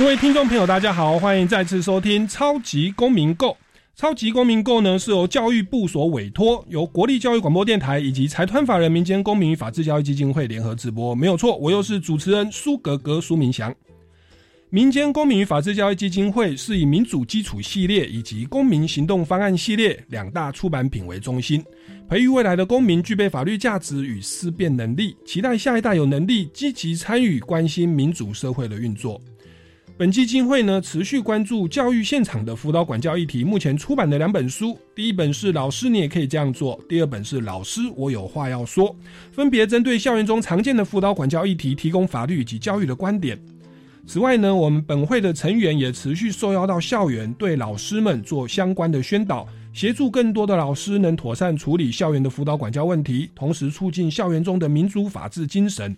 各位听众朋友，大家好，欢迎再次收听《超级公民购》。《超级公民购》呢是由教育部所委托，由国立教育广播电台以及财团法人民间公民与法治教育基金会联合直播。没有错，我又是主持人苏格格苏明祥。民间公民与法治教育基金会是以民主基础系列以及公民行动方案系列两大出版品为中心，培育未来的公民具备法律价值与思辨能力，期待下一代有能力积极参与、关心民主社会的运作。本基金会呢，持续关注教育现场的辅导管教议题。目前出版的两本书，第一本是《老师你也可以这样做》，第二本是《老师我有话要说》，分别针对校园中常见的辅导管教议题，提供法律及教育的观点。此外呢，我们本会的成员也持续受邀到校园，对老师们做相关的宣导，协助更多的老师能妥善处理校园的辅导管教问题，同时促进校园中的民主法治精神。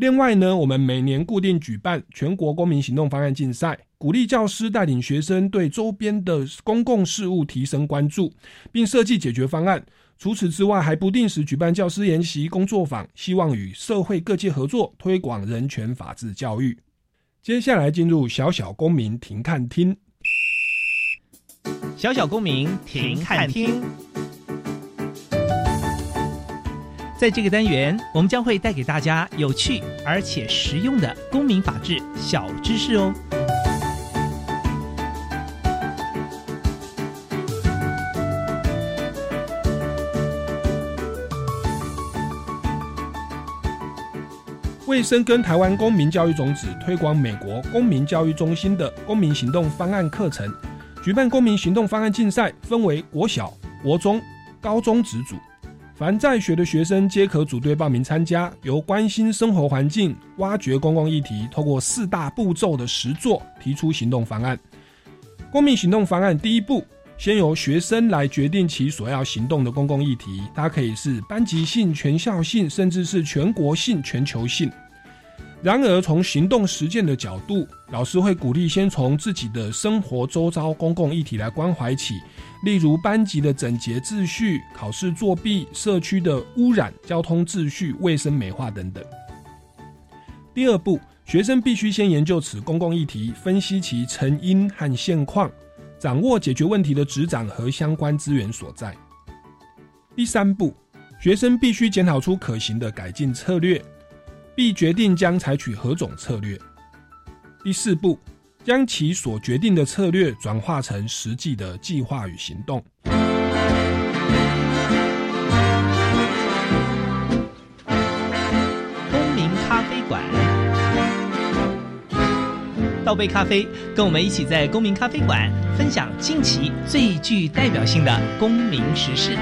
另外呢，我们每年固定举办全国公民行动方案竞赛，鼓励教师带领学生对周边的公共事务提升关注，并设计解决方案。除此之外，还不定时举办教师研习工作坊，希望与社会各界合作，推广人权法治教育。接下来进入小小公民庭看厅，小小公民庭看厅。在这个单元，我们将会带给大家有趣而且实用的公民法治小知识哦。为深耕台湾公民教育种子，推广美国公民教育中心的公民行动方案课程，举办公民行动方案竞赛，分为国小、国中、高中子组。凡在学的学生皆可组队报名参加，由关心生活环境、挖掘公共议题，透过四大步骤的实作提出行动方案。公民行动方案第一步，先由学生来决定其所要行动的公共议题，它可以是班级性、全校性，甚至是全国性、全球性。然而，从行动实践的角度，老师会鼓励先从自己的生活周遭公共议题来关怀起。例如班级的整洁秩序、考试作弊、社区的污染、交通秩序、卫生美化等等。第二步，学生必须先研究此公共议题，分析其成因和现况，掌握解决问题的执掌和相关资源所在。第三步，学生必须检讨出可行的改进策略，并决定将采取何种策略。第四步。将其所决定的策略转化成实际的计划与行动。公民咖啡馆，倒杯咖啡，跟我们一起在公民咖啡馆分享近期最具代表性的公民时事。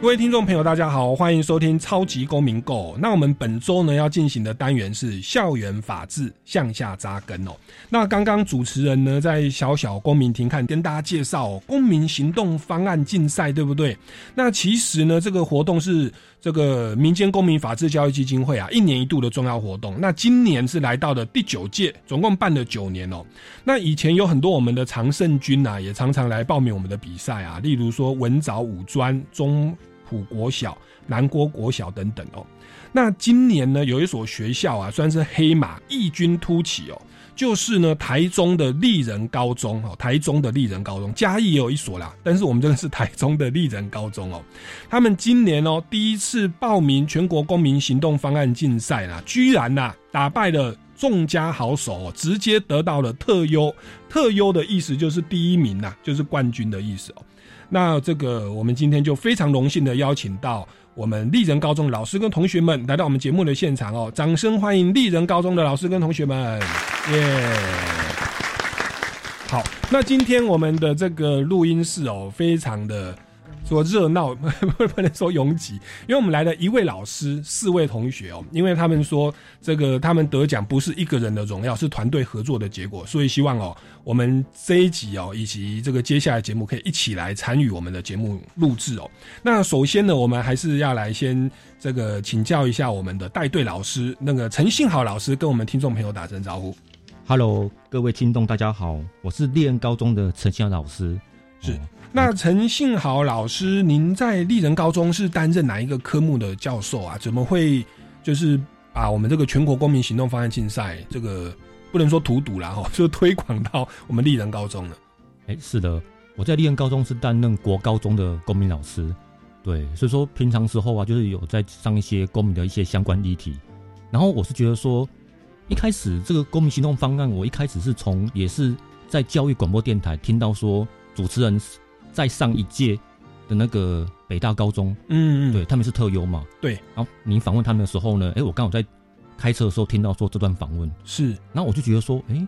各位听众朋友，大家好，欢迎收听超级公民购。那我们本周呢要进行的单元是校园法治向下扎根哦。那刚刚主持人呢在小小公民庭看跟大家介绍公民行动方案竞赛，对不对？那其实呢这个活动是这个民间公民法治教育基金会啊一年一度的重要活动。那今年是来到了第九届，总共办了九年哦。那以前有很多我们的常胜军啊，也常常来报名我们的比赛啊，例如说文藻五专中。普国小、南国国小等等哦，那今年呢，有一所学校啊，算是黑马异军突起哦，就是呢台中的丽人高中哦，台中的丽人高中，嘉义也有一所啦，但是我们这个是台中的丽人高中哦，他们今年哦第一次报名全国公民行动方案竞赛啦，居然呐打败了众家好手，直接得到了特优，特优的意思就是第一名呐，就是冠军的意思哦。那这个，我们今天就非常荣幸的邀请到我们丽人高中老师跟同学们来到我们节目的现场哦，掌声欢迎丽人高中的老师跟同学们，耶！好，那今天我们的这个录音室哦，非常的说热闹，不能说拥挤，因为我们来了一位老师，四位同学哦，因为他们说这个他们得奖不是一个人的荣耀，是团队合作的结果，所以希望哦，我们这一集哦，以及这个接下来节目可以一起来参与我们的节目录制哦。那首先呢，我们还是要来先这个请教一下我们的带队老师，那个陈信豪老师，跟我们听众朋友打声招呼。Hello，各位听众，大家好，我是立恩高中的陈信豪老师。是，那陈信豪老师，您在立人高中是担任哪一个科目的教授啊？怎么会就是把我们这个全国公民行动方案竞赛这个不能说荼毒了哈，就推广到我们立人高中呢？哎，是的，我在立人高中是担任国高中的公民老师，对，所以说平常时候啊，就是有在上一些公民的一些相关议题，然后我是觉得说。一开始这个公民行动方案，我一开始是从也是在教育广播电台听到说，主持人在上一届的那个北大高中，嗯嗯，对他们是特优嘛，对。然后你访问他们的时候呢，哎，我刚好在开车的时候听到说这段访问，是。然后我就觉得说，哎，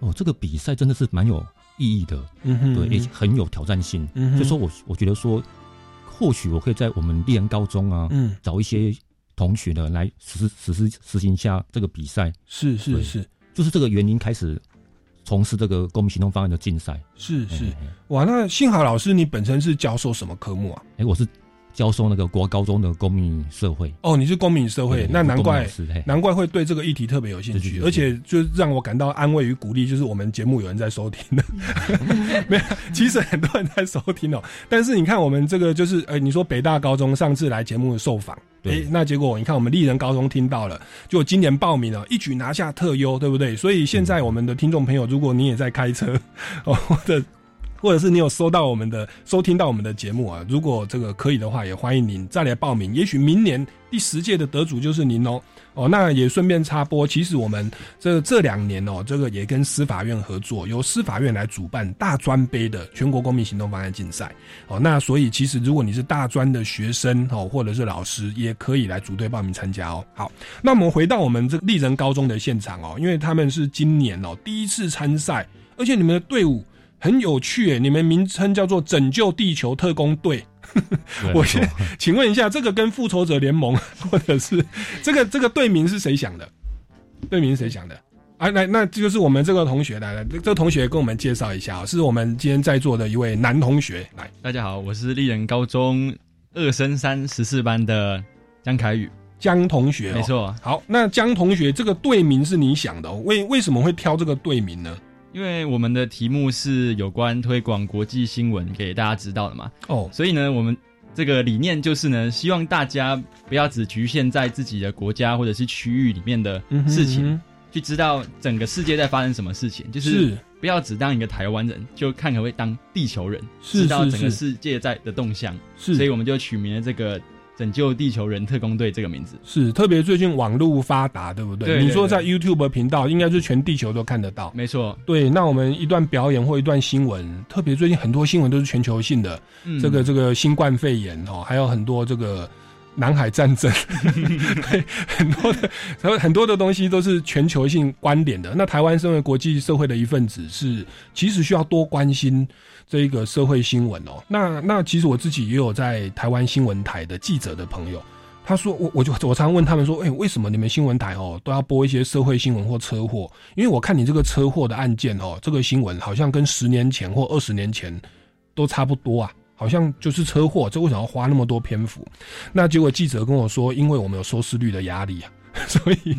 哦，这个比赛真的是蛮有意义的，嗯哼，对，也很有挑战性，嗯，所以说我我觉得说，或许我可以在我们立人高中啊，嗯，找一些。同学呢，来实实施实行一下这个比赛，是是是，就是这个原因开始从事这个公民行动方案的竞赛，是是，哇，那幸好老师你本身是教授什么科目啊？哎，我是。教授那个国高中的公民社会哦，你是公民社会，那难怪难怪会对这个议题特别有兴趣，而且就让我感到安慰与鼓励，就是我们节目有人在收听的，没有，其实很多人在收听哦。但是你看我们这个就是，呃，你说北大高中上次来节目受访，哎，那结果你看我们丽人高中听到了，就今年报名了，一举拿下特优，对不对？所以现在我们的听众朋友，如果你也在开车哦，或者。或者是你有收到我们的收听到我们的节目啊？如果这个可以的话，也欢迎您再来报名。也许明年第十届的得主就是您哦。哦，那也顺便插播，其实我们这这两年哦，这个也跟司法院合作，由司法院来主办大专杯的全国公民行动方案竞赛。哦，那所以其实如果你是大专的学生哦，或者是老师，也可以来组队报名参加哦。好，那我们回到我们这个丽人高中的现场哦，因为他们是今年哦第一次参赛，而且你们的队伍。很有趣诶，你们名称叫做“拯救地球特工队”。我先请问一下，这个跟复仇者联盟或者是 这个这个队名是谁想的？队名是谁想的？啊，来，那就是我们这个同学来了。这个同学跟我们介绍一下，是我们今天在座的一位男同学。来，大家好，我是丽人高中二升三十四班的江凯宇江同学。没错。好，那江同学这个队名是你想的？为为什么会挑这个队名呢？因为我们的题目是有关推广国际新闻给大家知道的嘛，哦，所以呢，我们这个理念就是呢，希望大家不要只局限在自己的国家或者是区域里面的事情，去知道整个世界在发生什么事情，就是。不要只当一个台湾人，就看可不可以当地球人，知道整个世界在的动向，是。所以我们就取名了这个。拯救地球人特工队这个名字是特别最近网络发达，对不对？你说在 YouTube 频道，应该是全地球都看得到。没错，对。那我们一段表演或一段新闻，特别最近很多新闻都是全球性的，这个这个新冠肺炎哦，还有很多这个。南海战争，对很多的，然后很多的东西都是全球性观点的。那台湾身为国际社会的一份子，是其实需要多关心这一个社会新闻哦。那那其实我自己也有在台湾新闻台的记者的朋友，他说我我就我常问他们说，哎，为什么你们新闻台哦都要播一些社会新闻或车祸？因为我看你这个车祸的案件哦，这个新闻好像跟十年前或二十年前都差不多啊。好像就是车祸，这为什么要花那么多篇幅？那结果记者跟我说，因为我们有收视率的压力啊，所以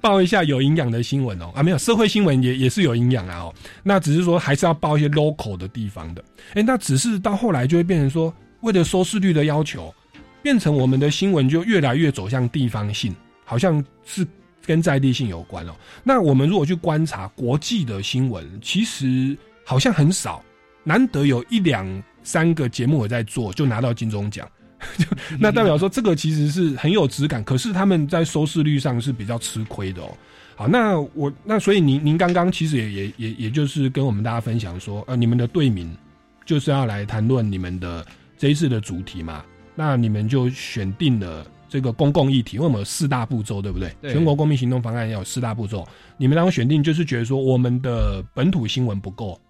报一下有营养的新闻哦。啊，没有社会新闻也也是有营养啊哦。那只是说还是要报一些 local 的地方的。哎，那只是到后来就会变成说，为了收视率的要求，变成我们的新闻就越来越走向地方性，好像是跟在地性有关哦。那我们如果去观察国际的新闻，其实好像很少，难得有一两。三个节目我在做，就拿到金钟奖，那代表说这个其实是很有质感，可是他们在收视率上是比较吃亏的哦。好，那我那所以您您刚刚其实也也也也就是跟我们大家分享说，呃，你们的队名就是要来谈论你们的这一次的主题嘛？那你们就选定了这个公共议题，因为我们有四大步骤，对不对？全国公民行动方案要有四大步骤，你们当中选定就是觉得说我们的本土新闻不够。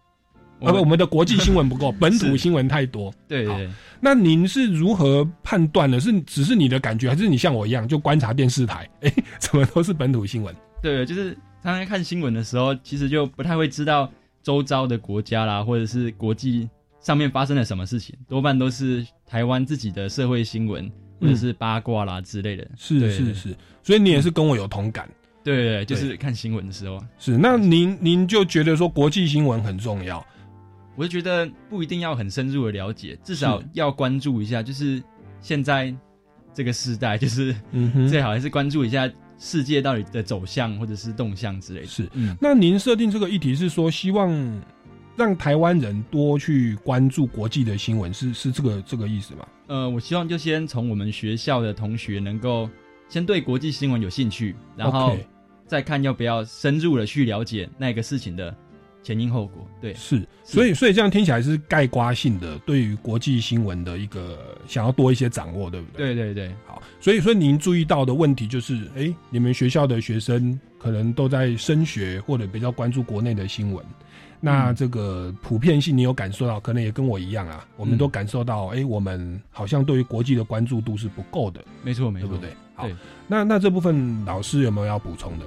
呃，不，我们的国际新闻不够，本土新闻太多。对对。那您是如何判断的？是只是你的感觉，还是你像我一样就观察电视台？哎，怎么都是本土新闻？对，就是常常看新闻的时候，其实就不太会知道周遭的国家啦，或者是国际上面发生了什么事情，多半都是台湾自己的社会新闻或者是八卦啦之类的。是是是，所以你也是跟我有同感。对对，就是看新闻的时候。是，那您您就觉得说国际新闻很重要？我就觉得不一定要很深入的了解，至少要关注一下。就是现在这个时代，就是最好还是关注一下世界到底的走向或者是动向之类的。是，那您设定这个议题是说希望让台湾人多去关注国际的新闻，是是这个这个意思吗？呃，我希望就先从我们学校的同学能够先对国际新闻有兴趣，然后再看要不要深入的去了解那个事情的。前因后果，对，是，所以，所以这样听起来是概刮性的，对于国际新闻的一个想要多一些掌握，对不对？对对对，好，所以说您注意到的问题就是，哎，你们学校的学生可能都在升学或者比较关注国内的新闻，那这个普遍性你有感受到，可能也跟我一样啊，我们都感受到，哎，我们好像对于国际的关注度是不够的，没错，没错，对不对？好，那那这部分老师有没有要补充的？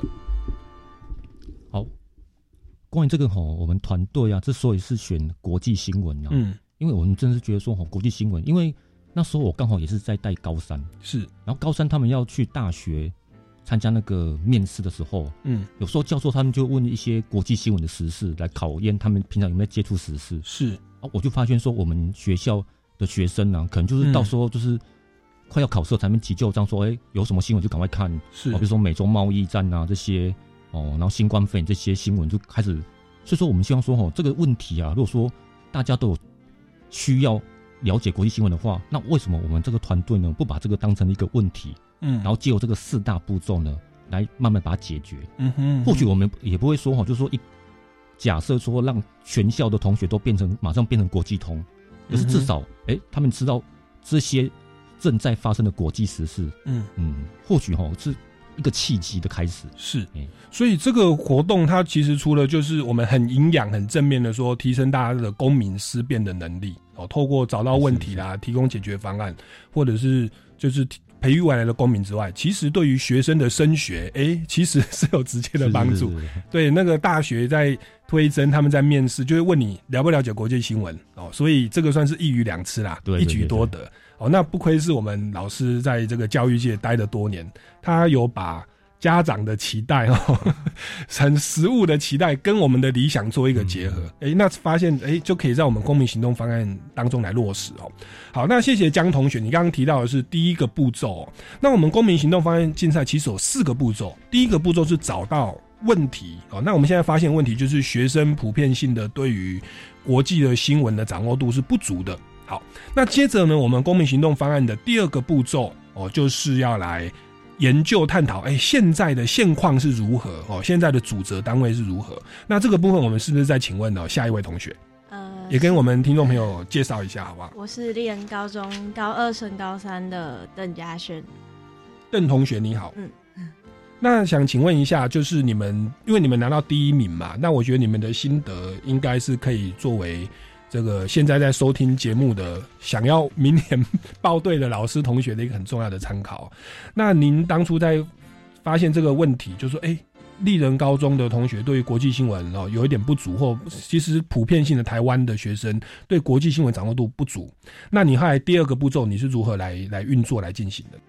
关于这个吼，我们团队啊，之所以是选国际新闻啊，嗯，因为我们真是觉得说吼，国际新闻，因为那时候我刚好也是在带高三，是，然后高三他们要去大学参加那个面试的时候，嗯，有时候教授他们就问一些国际新闻的时事来考验他们平常有没有接触时事，是，啊，我就发现说我们学校的学生呢，可能就是到时候就是快要考试才能急救，这样说，哎，有什么新闻就赶快看，是，比如说美洲贸易战啊这些。哦，然后新冠肺炎这些新闻就开始，所以说我们希望说，哦，这个问题啊，如果说大家都有需要了解国际新闻的话，那为什么我们这个团队呢，不把这个当成一个问题，嗯，然后借由这个四大步骤呢，来慢慢把它解决，嗯哼，或许我们也不会说，哈，就是说一假设说让全校的同学都变成马上变成国际通，可是至少，哎，他们知道这些正在发生的国际时事，嗯。嗯，或许哈是。一个契机的开始。是，所以这个活动它其实除了就是我们很营养、很正面的说提升大家的公民思辨的能力哦，透过找到问题啦，提供解决方案，或者是就是培育未来的公民之外，其实对于学生的升学，哎，其实是有直接的帮助。对那个大学在推甄，他们在面试就会问你了不了解国际新闻哦，所以这个算是一鱼两吃啦，一举多得。哦，那不愧是我们老师在这个教育界待了多年，他有把家长的期待哦，很 实物的期待跟我们的理想做一个结合，哎，那发现哎就可以在我们公民行动方案当中来落实哦。好，那谢谢江同学，你刚刚提到的是第一个步骤，那我们公民行动方案竞赛其实有四个步骤，第一个步骤是找到问题哦，那我们现在发现问题就是学生普遍性的对于国际的新闻的掌握度是不足的。好，那接着呢，我们公民行动方案的第二个步骤哦，就是要来研究探讨，哎，现在的现况是如何哦，现在的主责单位是如何？那这个部分，我们是不是再请问呢？下一位同学，呃，也跟我们听众朋友介绍一下，好不好？我是立人高中高二升高三的邓嘉轩，邓同学你好，嗯，那想请问一下，就是你们因为你们拿到第一名嘛，那我觉得你们的心得应该是可以作为。这个现在在收听节目的，想要明年报队的老师同学的一个很重要的参考。那您当初在发现这个问题，就说，哎，丽人高中的同学对于国际新闻哦有一点不足，或其实普遍性的台湾的学生对国际新闻掌握度不足。那你后来第二个步骤你是如何来来运作来进行的？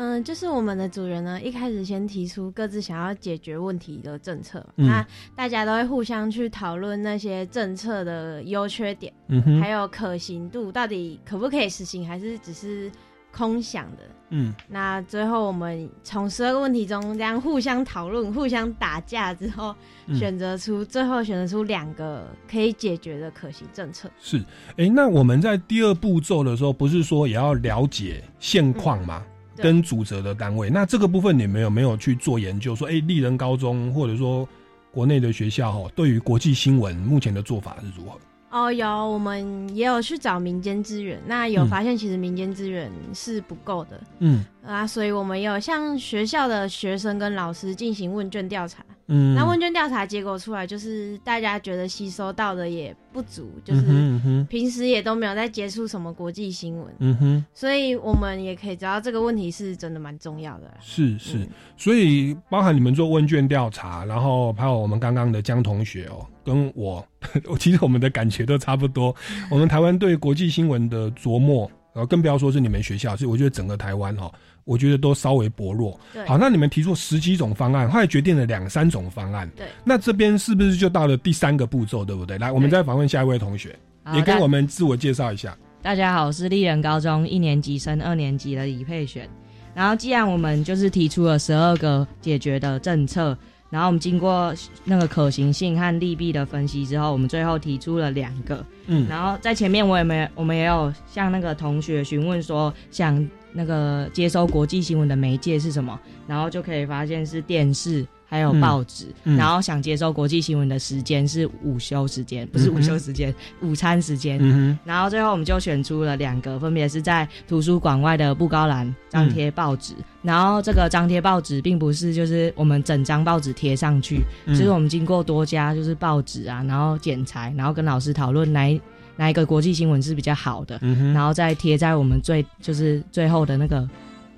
嗯，就是我们的主人呢，一开始先提出各自想要解决问题的政策，那大家都会互相去讨论那些政策的优缺点，嗯还有可行度，到底可不可以实行，还是只是空想的？嗯，那最后我们从十二个问题中这样互相讨论、互相打架之后，选择出最后选择出两个可以解决的可行政策。是，哎，那我们在第二步骤的时候，不是说也要了解现况吗？跟主责的单位，那这个部分你们有没有去做研究？说，哎，丽人高中或者说国内的学校哈，对于国际新闻目前的做法是如何？哦，有，我们也有去找民间资源，那有发现其实民间资源是不够的。嗯，啊，所以我们有向学校的学生跟老师进行问卷调查。嗯，那问卷调查结果出来，就是大家觉得吸收到的也不足，就是平时也都没有在接触什么国际新闻。嗯哼，所以我们也可以知道这个问题是真的蛮重要的。是是，所以包含你们做问卷调查，然后还有我们刚刚的江同学哦，跟我，其实我们的感觉都差不多。我们台湾对国际新闻的琢磨，然后更不要说是你们学校，所以我觉得整个台湾哈。我觉得都稍微薄弱。好，那你们提出十几种方案，后来决定了两三种方案。对，那这边是不是就到了第三个步骤，对不对？来，我们再访问下一位同学，也跟我们自我介绍一下。大家好，我是丽人高中一年级升二年级的李佩璇。然后，既然我们就是提出了十二个解决的政策，然后我们经过那个可行性和利弊的分析之后，我们最后提出了两个。嗯，然后在前面我也没，我们也有向那个同学询问说，想。那个接收国际新闻的媒介是什么？然后就可以发现是电视，还有报纸。然后想接收国际新闻的时间是午休时间，不是午休时间，午餐时间。然后最后我们就选出了两个，分别是在图书馆外的布高栏张贴报纸。然后这个张贴报纸并不是就是我们整张报纸贴上去，就是我们经过多家就是报纸啊，然后剪裁，然后跟老师讨论哪。哪一个国际新闻是比较好的，然后再贴在我们最就是最后的那个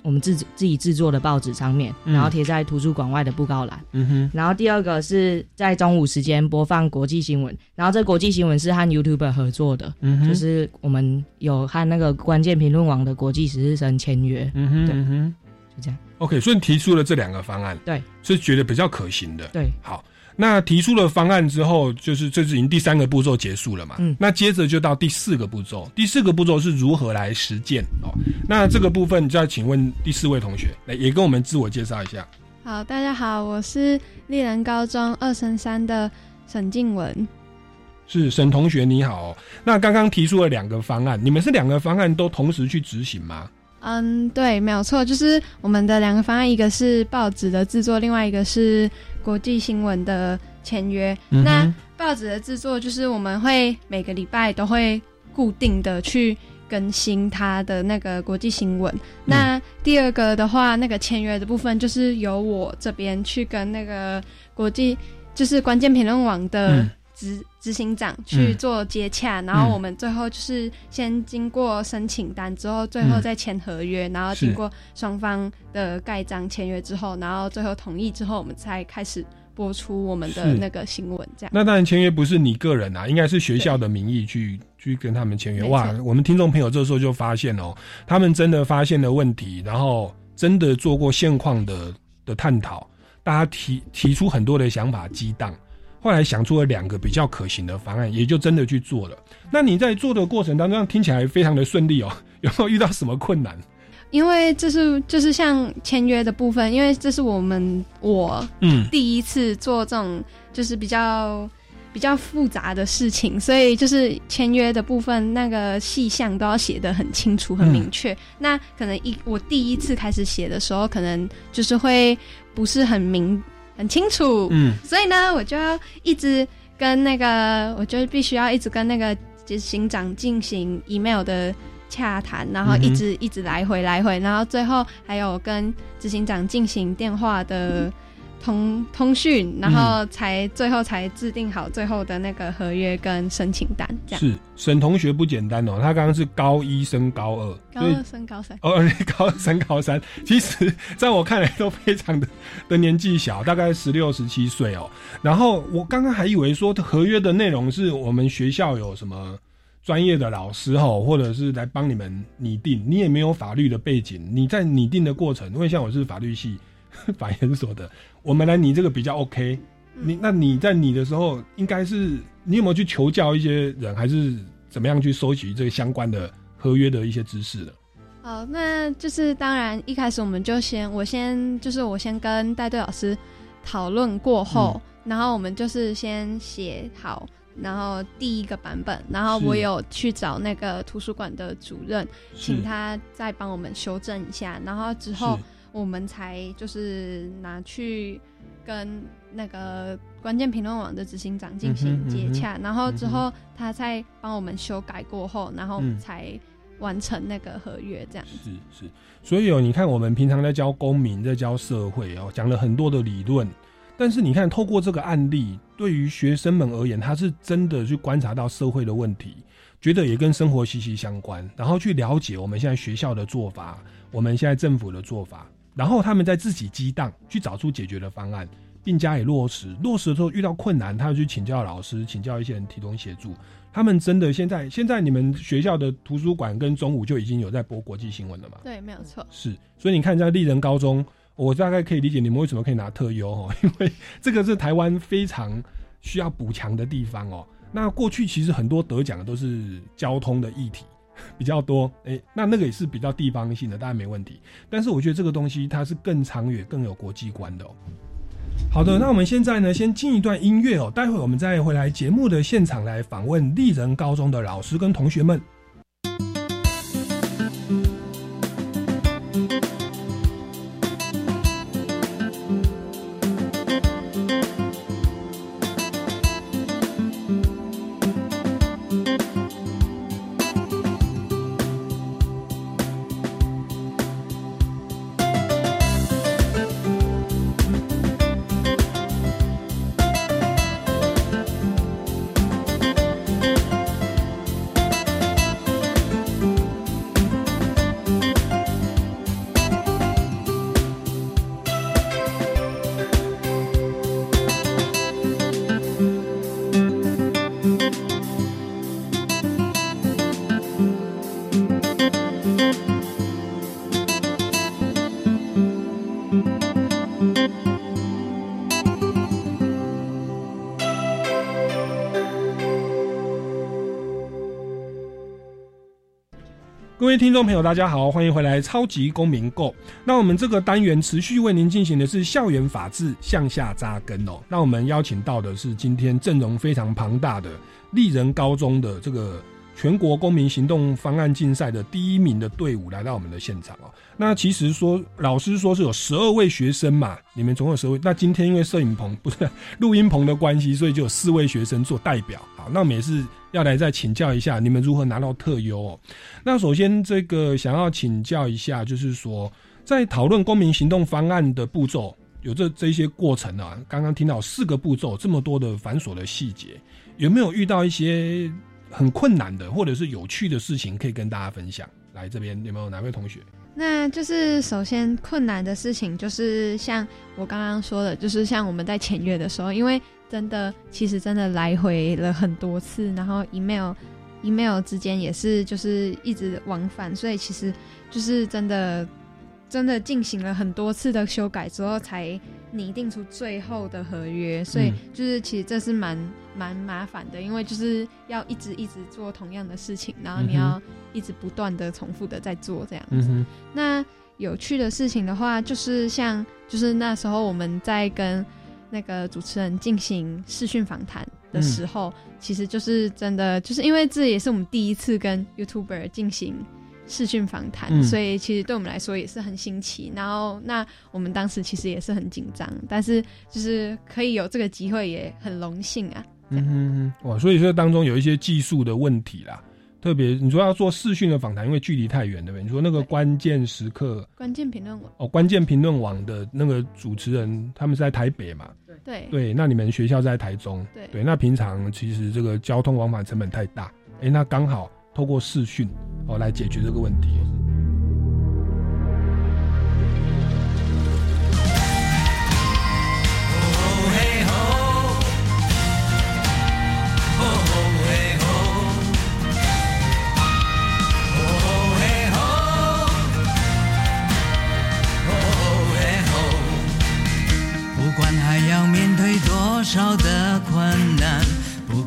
我们自自己制作的报纸上面，然后贴在图书馆外的布告栏。嗯哼。然后第二个是在中午时间播放国际新闻，然后这国际新闻是和 YouTube 合作的，嗯就是我们有和那个关键评论网的国际实习生签约。嗯哼。对。就这样。OK，所以提出了这两个方案，对，是觉得比较可行的。对。好。那提出了方案之后，就是这是已经第三个步骤结束了嘛？嗯，那接着就到第四个步骤。第四个步骤是如何来实践哦？那这个部分就要请问第四位同学来，也跟我们自我介绍一下。好，大家好，我是丽人高中二升三的沈静文。是沈同学你好。那刚刚提出了两个方案，你们是两个方案都同时去执行吗？嗯，对，没有错，就是我们的两个方案，一个是报纸的制作，另外一个是。国际新闻的签约，那报纸的制作就是我们会每个礼拜都会固定的去更新它的那个国际新闻。那第二个的话，那个签约的部分就是由我这边去跟那个国际就是关键评论网的执执行长去做接洽，然后我们最后就是先经过申请单之后，最后再签合约，然后经过双方的盖章签约之后，然后最后同意之后，我们才开始播出我们的那个新闻。这样。那当然签约不是你个人啊，应该是学校的名义去去跟他们签约。哇，我们听众朋友这时候就发现哦，他们真的发现了问题，然后真的做过现况的的探讨，大家提提出很多的想法激荡。后来想出了两个比较可行的方案，也就真的去做了。那你在做的过程当中，听起来非常的顺利哦，有没有遇到什么困难？因为这是就是像签约的部分，因为这是我们我嗯第一次做这种就是比较比较复杂的事情，所以就是签约的部分那个细项都要写的很清楚、很明确。那可能一我第一次开始写的时候，可能就是会不是很明。很清楚，嗯，所以呢，我就要一直跟那个，我就必须要一直跟那个执行长进行 email 的洽谈，然后一直一直来回来回，然后最后还有跟执行长进行电话的。通通讯，然后才最后才制定好最后的那个合约跟申请单，这样是沈同学不简单哦，他刚刚是高一升高二，高二升高三，哦，高二升高三，其实在我看来都非常的 的年纪小，大概十六十七岁哦。然后我刚刚还以为说合约的内容是我们学校有什么专业的老师哈，或者是来帮你们拟定，你也没有法律的背景，你在拟定的过程，因为像我是法律系。法研所的，我们来你这个比较 OK。你那你在你的时候，应该是你有没有去求教一些人，还是怎么样去收集这个相关的合约的一些知识的？好，那就是当然一开始我们就先我先就是我先跟带队老师讨论过后，然后我们就是先写好，然后第一个版本，然后我有去找那个图书馆的主任，请他再帮我们修正一下，然后之后。我们才就是拿去跟那个关键评论网的执行长进行接洽，然后之后他再帮我们修改过后，然后才完成那个合约这样。是是，所以哦，你看我们平常在教公民，在教社会哦，讲了很多的理论，但是你看透过这个案例，对于学生们而言，他是真的去观察到社会的问题，觉得也跟生活息息相关，然后去了解我们现在学校的做法，我们现在政府的做法，然后他们在自己激荡，去找出解决的方案。并加以落实。落实的时候遇到困难，他要去请教老师，请教一些人提供协助。他们真的现在，现在你们学校的图书馆跟中午就已经有在播国际新闻了嘛？对，没有错。是，所以你看在丽人高中，我大概可以理解你们为什么可以拿特优哦，因为这个是台湾非常需要补强的地方哦。那过去其实很多得奖的都是交通的议题 比较多，哎，那那个也是比较地方性的，当然没问题。但是我觉得这个东西它是更长远、更有国际观的哦。好的，那我们现在呢，先进一段音乐哦，待会我们再回来节目的现场来访问丽人高中的老师跟同学们。听众朋友，大家好，欢迎回来《超级公民购》。那我们这个单元持续为您进行的是校园法治向下扎根哦。那我们邀请到的是今天阵容非常庞大的丽人高中的这个。全国公民行动方案竞赛的第一名的队伍来到我们的现场哦。那其实说老师说是有十二位学生嘛，你们总有十位。那今天因为摄影棚不是录音棚的关系，所以就有四位学生做代表。好，那我们也是要来再请教一下你们如何拿到特优。哦。那首先这个想要请教一下，就是说在讨论公民行动方案的步骤，有这这些过程啊，刚刚听到四个步骤，这么多的繁琐的细节，有没有遇到一些？很困难的，或者是有趣的事情，可以跟大家分享。来这边有没有哪位同学？那就是首先困难的事情，就是像我刚刚说的，就是像我们在签约的时候，因为真的其实真的来回了很多次，然后 email email 之间也是就是一直往返，所以其实就是真的真的进行了很多次的修改之后才。拟定出最后的合约，所以就是其实这是蛮蛮麻烦的，因为就是要一直一直做同样的事情，然后你要一直不断的重复的在做这样子。那有趣的事情的话，就是像就是那时候我们在跟那个主持人进行视讯访谈的时候，其实就是真的就是因为这也是我们第一次跟 YouTuber 进行。视讯访谈，所以其实对我们来说也是很新奇。然后，那我们当时其实也是很紧张，但是就是可以有这个机会，也很荣幸啊。嗯哼，哇，所以这当中有一些技术的问题啦。特别你说要做视讯的访谈，因为距离太远，对不对？你说那个关键时刻，关键评论网哦，关键评论网的那个主持人他们是在台北嘛？对对，那你们学校在台中？对对，那平常其实这个交通往返成本太大，哎，那刚好。透过视讯哦来解决这个问题。不管还要面对多少的。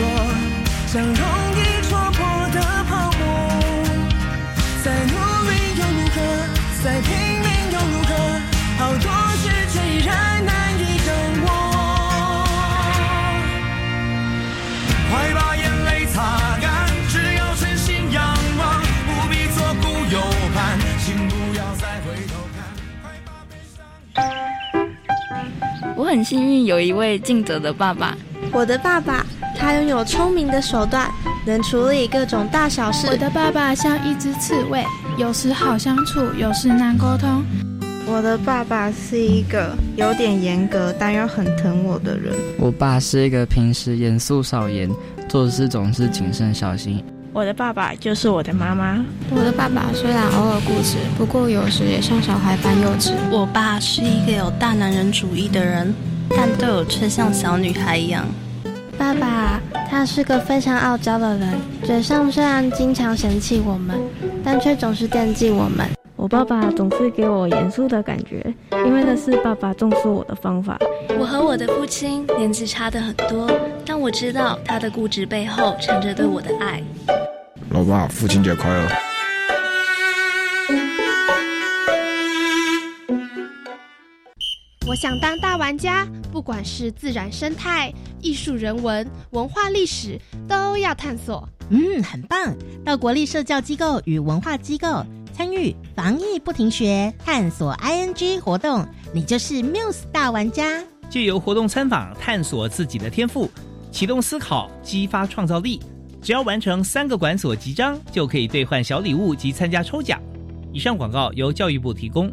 我像容易戳破的泡沫再努力又如何再拼命又如何好多事却依然难以快把眼泪擦干只要真心仰望不必左顾右盼请不要再回头看快把悲伤我很幸运有一位尽责的爸爸我的爸爸，他拥有聪明的手段，能处理各种大小事。我的爸爸像一只刺猬，有时好相处，有时难沟通。我的爸爸是一个有点严格，但又很疼我的人。我爸是一个平时严肃少言，做事总是谨慎小心。我的爸爸就是我的妈妈。我的爸爸虽然偶尔固执，不过有时也像小孩般幼稚。我爸是一个有大男人主义的人，但对我却像小女孩一样。爸爸，他是个非常傲娇的人，嘴上虽然经常嫌弃我们，但却总是惦记我们。我爸爸总是给我严肃的感觉，因为那是爸爸重视我的方法。我和我的父亲年纪差的很多，但我知道他的固执背后藏着对我的爱。老爸，父亲节快乐！我想当大玩家，不管是自然生态、艺术人文、文化历史，都要探索。嗯，很棒！到国立社教机构与文化机构。参与防疫不停学探索 ING 活动，你就是 Muse 大玩家。借由活动参访，探索自己的天赋，启动思考，激发创造力。只要完成三个馆所集章，就可以兑换小礼物及参加抽奖。以上广告由教育部提供。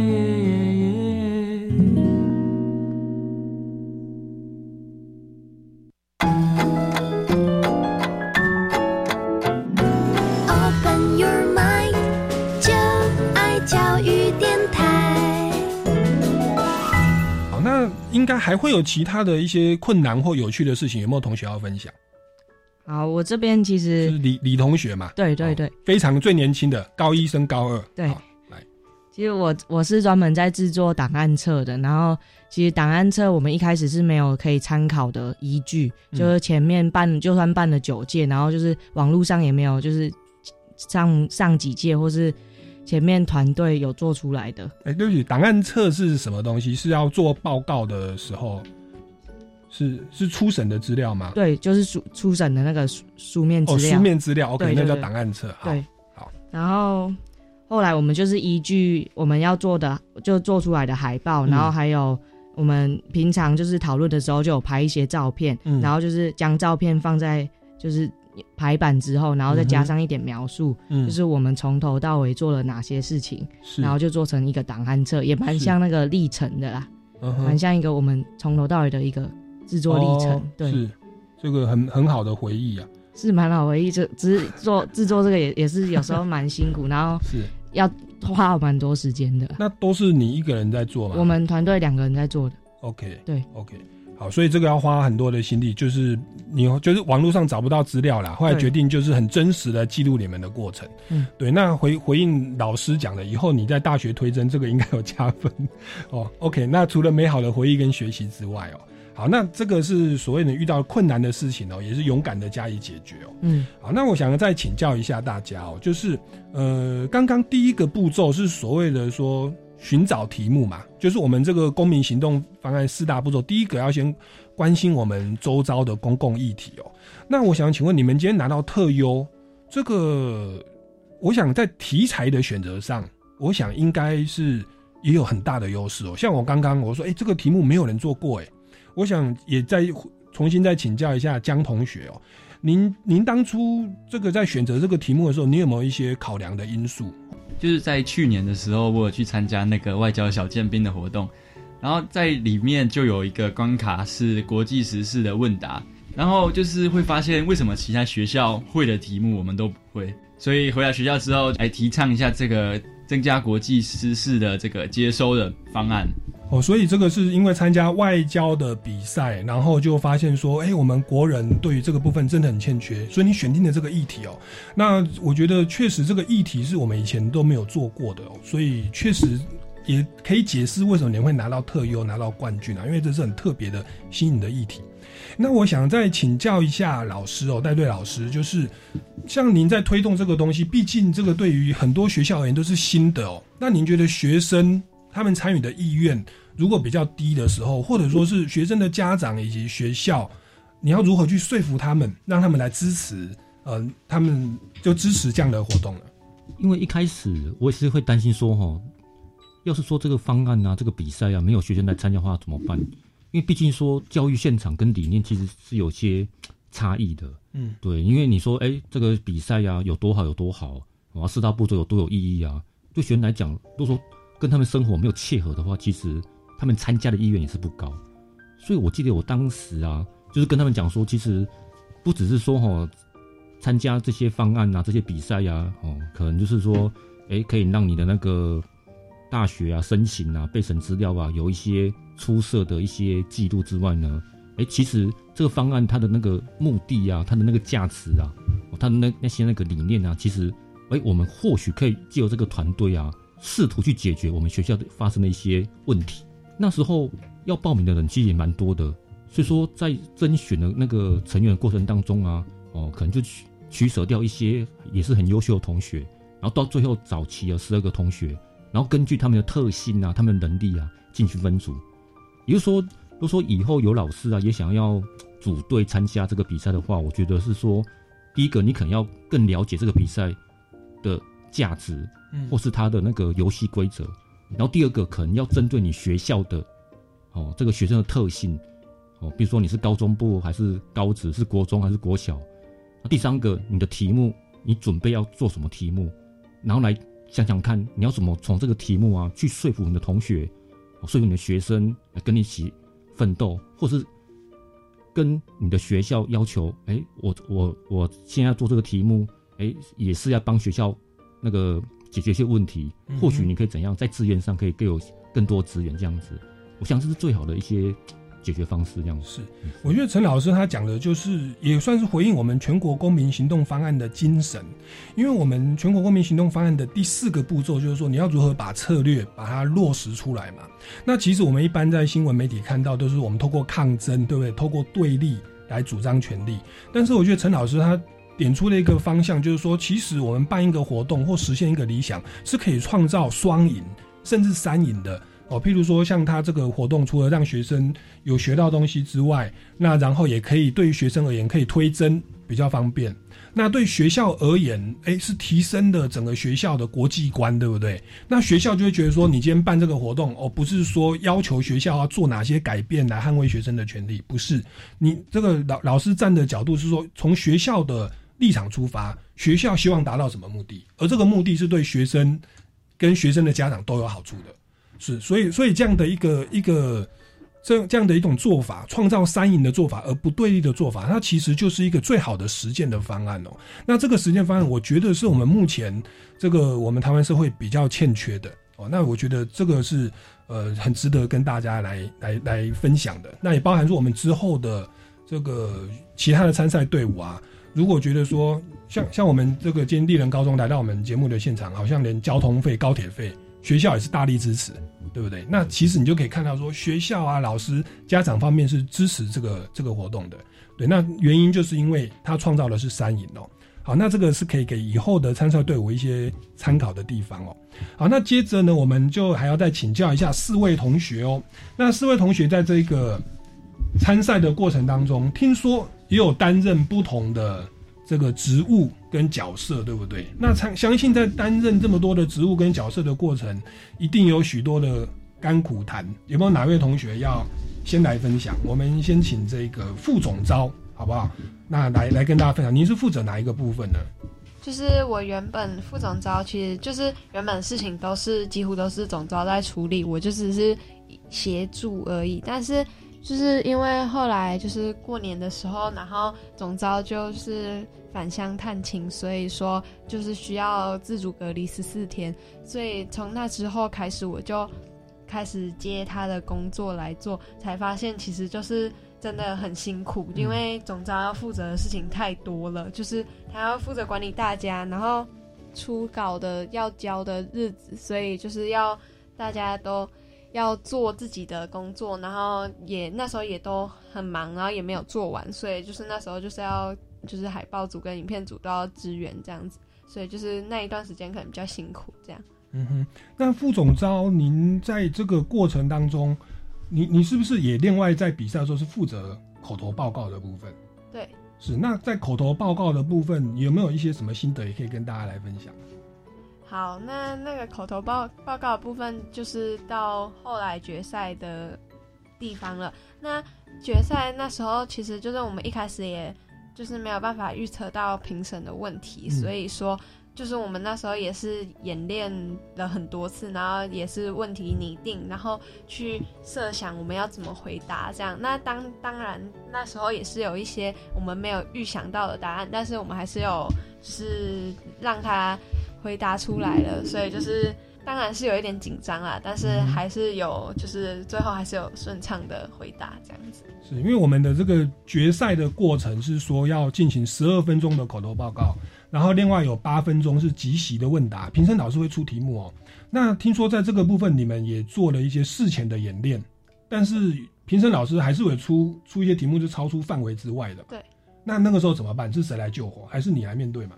应该还会有其他的一些困难或有趣的事情，有没有同学要分享？好，我这边其实是李李同学嘛，对对对，非常最年轻的高一升高二，对，来，其实我我是专门在制作档案册的，然后其实档案册我们一开始是没有可以参考的依据，就是前面办就算办了九届，然后就是网络上也没有，就是上上几届或是。前面团队有做出来的，哎，对不起，档案册是什么东西？是要做报告的时候，是是初审的资料吗？对，就是书初审的那个书书面资料。书面资料，OK，那叫档案册。对，好。然后后来我们就是依据我们要做的，就做出来的海报，然后还有我们平常就是讨论的时候就有拍一些照片，然后就是将照片放在就是。排版之后，然后再加上一点描述，就是我们从头到尾做了哪些事情，然后就做成一个档案册，也蛮像那个历程的啦，蛮像一个我们从头到尾的一个制作历程。对，是这个很很好的回忆啊，是蛮好回忆。这只是做制作这个也也是有时候蛮辛苦，然后是要花蛮多时间的。那都是你一个人在做吗？我们团队两个人在做的。OK，对，OK。好，所以这个要花很多的心力，就是你就是网络上找不到资料啦，后来决定就是很真实的记录你们的过程。嗯，对。那回回应老师讲的，以后你在大学推甄这个应该有加分哦。OK，那除了美好的回忆跟学习之外哦，好，那这个是所谓的遇到困难的事情哦，也是勇敢的加以解决哦。嗯，好，那我想再请教一下大家哦，就是呃，刚刚第一个步骤是所谓的说寻找题目嘛，就是我们这个公民行动方案四大步骤，第一个要先。关心我们周遭的公共议题哦，那我想请问你们今天拿到特优，这个我想在题材的选择上，我想应该是也有很大的优势哦。像我刚刚我说，哎，这个题目没有人做过，哎，我想也再重新再请教一下江同学哦，您您当初这个在选择这个题目的时候，你有没有一些考量的因素？就是在去年的时候，我有去参加那个外交小尖兵的活动。然后在里面就有一个关卡是国际时事的问答，然后就是会发现为什么其他学校会的题目我们都不会，所以回来学校之后来提倡一下这个增加国际时事的这个接收的方案。哦，所以这个是因为参加外交的比赛，然后就发现说，哎，我们国人对于这个部分真的很欠缺，所以你选定的这个议题哦，那我觉得确实这个议题是我们以前都没有做过的哦，所以确实。也可以解释为什么你会拿到特优、拿到冠军啊？因为这是很特别的新颖的议题。那我想再请教一下老师哦，带队老师，就是像您在推动这个东西，毕竟这个对于很多学校而言都是新的哦。那您觉得学生他们参与的意愿如果比较低的时候，或者说是学生的家长以及学校，你要如何去说服他们，让他们来支持？呃，他们就支持这样的活动了。因为一开始我也是会担心说，哈，要是说这个方案啊，这个比赛啊，没有学生来参加的话怎么办？因为毕竟说教育现场跟理念其实是有些差异的。嗯，对，因为你说，哎，这个比赛呀有多好有多好，然后，四大步骤有多有意义啊？对学生来讲，如果说跟他们生活没有切合的话，其实他们参加的意愿也是不高。所以我记得我当时啊，就是跟他们讲说，其实不只是说哈，参加这些方案啊，这些比赛呀，哦，可能就是说，哎，可以让你的那个大学啊、申请啊、备审资料啊，有一些出色的一些记录之外呢。哎，其实这个方案它的那个目的啊，它的那个价值啊，它的那那些那个理念啊，其实，哎，我们或许可以借由这个团队啊，试图去解决我们学校发生的一些问题。那时候要报名的人其实也蛮多的，所以说在甄选的那个成员过程当中啊，哦，可能就取取舍掉一些也是很优秀的同学，然后到最后找齐了十二个同学，然后根据他们的特性啊，他们的能力啊，进去分组，也就是说。如果说以后有老师啊也想要组队参加这个比赛的话，我觉得是说，第一个你可能要更了解这个比赛的价值，或是它的那个游戏规则，然后第二个可能要针对你学校的哦这个学生的特性哦，比如说你是高中部还是高职，是国中还是国小，第三个你的题目你准备要做什么题目，然后来想想看你要怎么从这个题目啊去说服你的同学，说服你的学生来跟你一起。奋斗，或是跟你的学校要求，哎，我我我现在做这个题目，哎，也是要帮学校那个解决一些问题。或许你可以怎样在资源上可以更有更多资源，这样子，我想这是最好的一些。解决方式这样子是，我觉得陈老师他讲的就是也算是回应我们全国公民行动方案的精神，因为我们全国公民行动方案的第四个步骤就是说你要如何把策略把它落实出来嘛。那其实我们一般在新闻媒体看到都是我们透过抗争，对不对？透过对立来主张权利，但是我觉得陈老师他点出了一个方向，就是说其实我们办一个活动或实现一个理想是可以创造双赢甚至三赢的。哦，譬如说像他这个活动，除了让学生有学到东西之外，那然后也可以对于学生而言可以推甄比较方便。那对学校而言，哎，是提升的整个学校的国际观，对不对？那学校就会觉得说，你今天办这个活动，哦，不是说要求学校要做哪些改变来捍卫学生的权利，不是。你这个老老师站的角度是说，从学校的立场出发，学校希望达到什么目的，而这个目的是对学生跟学生的家长都有好处的。是，所以，所以这样的一个一个这这样的一种做法，创造三赢的做法，而不对立的做法，它其实就是一个最好的实践的方案哦。那这个实践方案，我觉得是我们目前这个我们台湾社会比较欠缺的哦。那我觉得这个是呃很值得跟大家来来来分享的。那也包含说我们之后的这个其他的参赛队伍啊，如果觉得说像像我们这个今天丽人高中来到我们节目的现场，好像连交通费、高铁费。学校也是大力支持，对不对？那其实你就可以看到说，学校啊、老师、家长方面是支持这个这个活动的。对，那原因就是因为他创造的是三赢哦。好，那这个是可以给以后的参赛队伍一些参考的地方哦。好，那接着呢，我们就还要再请教一下四位同学哦。那四位同学在这个参赛的过程当中，听说也有担任不同的。这个职务跟角色对不对？那相相信在担任这么多的职务跟角色的过程，一定有许多的甘苦谈。有没有哪位同学要先来分享？我们先请这个副总招好不好？那来来跟大家分享，您是负责哪一个部分呢？就是我原本副总招，其实就是原本事情都是几乎都是总招在处理，我就只是协助而已。但是就是因为后来就是过年的时候，然后总招就是。返乡探亲，所以说就是需要自主隔离十四天，所以从那之后开始，我就开始接他的工作来做，才发现其实就是真的很辛苦，因为总招要负责的事情太多了，就是他要负责管理大家，然后初稿的要交的日子，所以就是要大家都要做自己的工作，然后也那时候也都很忙，然后也没有做完，所以就是那时候就是要。就是海报组跟影片组都要支援这样子，所以就是那一段时间可能比较辛苦这样。嗯哼，那副总招，您在这个过程当中，你你是不是也另外在比赛的时候是负责口头报告的部分？对，是。那在口头报告的部分，有没有一些什么心得也可以跟大家来分享？好，那那个口头报报告的部分，就是到后来决赛的地方了。那决赛那时候，其实就是我们一开始也就是没有办法预测到评审的问题，所以说。就是我们那时候也是演练了很多次，然后也是问题拟定，然后去设想我们要怎么回答这样。那当当然那时候也是有一些我们没有预想到的答案，但是我们还是有就是让他回答出来了。所以就是当然是有一点紧张啦，但是还是有就是最后还是有顺畅的回答这样子。是因为我们的这个决赛的过程是说要进行十二分钟的口头报告。然后另外有八分钟是即席的问答，评审老师会出题目哦。那听说在这个部分你们也做了一些事前的演练，但是评审老师还是会出出一些题目是超出范围之外的。对。那那个时候怎么办？是谁来救火？还是你来面对嘛？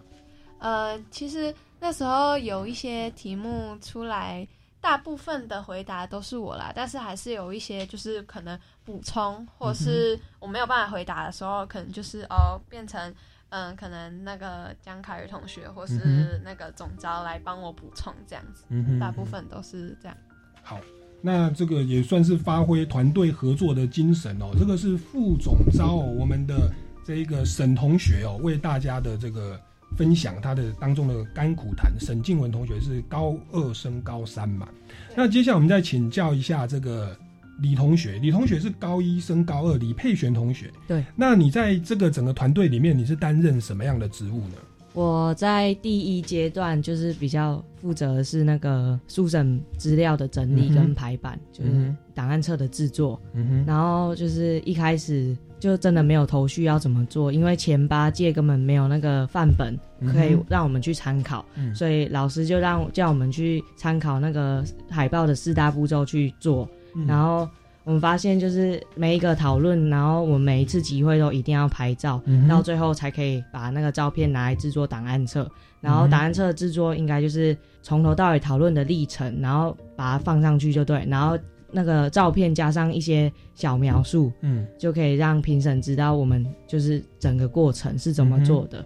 呃，其实那时候有一些题目出来，大部分的回答都是我啦，但是还是有一些就是可能补充，或是我没有办法回答的时候，可能就是哦变成。嗯，可能那个江凯宇同学或是那个总招来帮我补充这样子，大部分都是这样。好，那这个也算是发挥团队合作的精神哦。这个是副总招我们的这一个沈同学哦，为大家的这个分享他的当中的甘苦谈。沈静文同学是高二升高三嘛？那接下来我们再请教一下这个。李同学，李同学是高一升高二，李佩璇同学。对，那你在这个整个团队里面，你是担任什么样的职务呢？我在第一阶段就是比较负责是那个书审资料的整理跟排版，就是档案册的制作。嗯哼，然后就是一开始就真的没有头绪要怎么做，因为前八届根本没有那个范本可以让我们去参考，所以老师就让叫我们去参考那个海报的四大步骤去做。然后我们发现，就是每一个讨论，然后我们每一次集会都一定要拍照，到最后才可以把那个照片拿来制作档案册。然后档案册制作应该就是从头到尾讨论的历程，然后把它放上去就对。然后那个照片加上一些小描述，嗯，就可以让评审知道我们就是整个过程是怎么做的。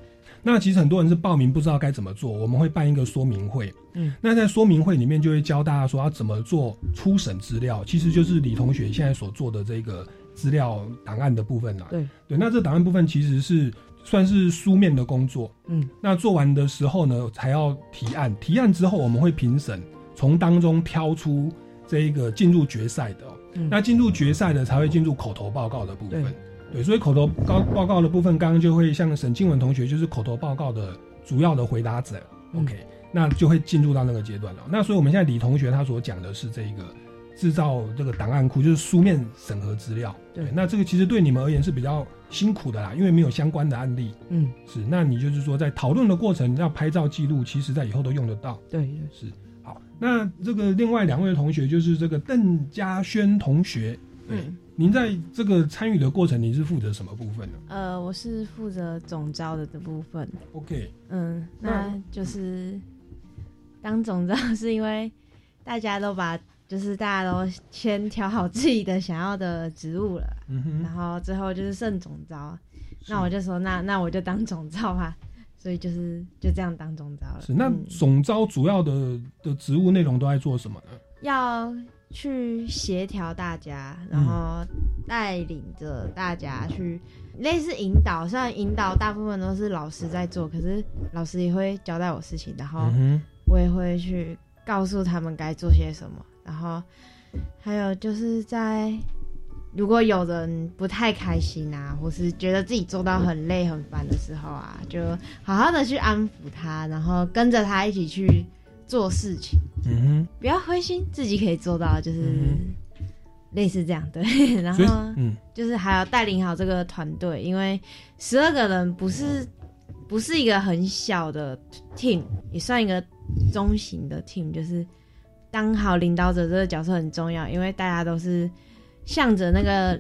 那其实很多人是报名不知道该怎么做，我们会办一个说明会。嗯，那在说明会里面就会教大家说要怎么做初审资料，其实就是李同学现在所做的这个资料档案的部分啦。对对，那这档案部分其实是算是书面的工作。嗯，那做完的时候呢，才要提案，提案之后我们会评审，从当中挑出这一个进入决赛的。嗯，那进入决赛的才会进入口头报告的部分。对，所以口头报报告的部分，刚刚就会像沈静文同学，就是口头报告的主要的回答者。OK，那就会进入到那个阶段了。那所以我们现在李同学他所讲的是这个制造这个档案库，就是书面审核资料。对，那这个其实对你们而言是比较辛苦的啦，因为没有相关的案例。嗯，是。那你就是说在讨论的过程要拍照记录，其实在以后都用得到。对，是。好，那这个另外两位同学就是这个邓家轩同学。嗯。您在这个参与的过程，您是负责什么部分呢？呃，我是负责总招的这部分。OK，嗯，那就是当总招是因为大家都把，就是大家都先挑好自己的想要的职务了，嗯哼，然后最后就是剩总招，那我就说，那那我就当总招吧，所以就是就这样当总招了。是，那总招主要的的职务内容都在做什么呢？要。去协调大家，然后带领着大家去类似引导，虽然引导大部分都是老师在做，可是老师也会交代我事情，然后我也会去告诉他们该做些什么。然后还有就是在如果有人不太开心啊，或是觉得自己做到很累很烦的时候啊，就好好的去安抚他，然后跟着他一起去。做事情，嗯哼，不要灰心，自己可以做到，就是类似这样对。然后，嗯，就是还要带领好这个团队，因为十二个人不是不是一个很小的 team，也算一个中型的 team，就是当好领导者这个角色很重要，因为大家都是向着那个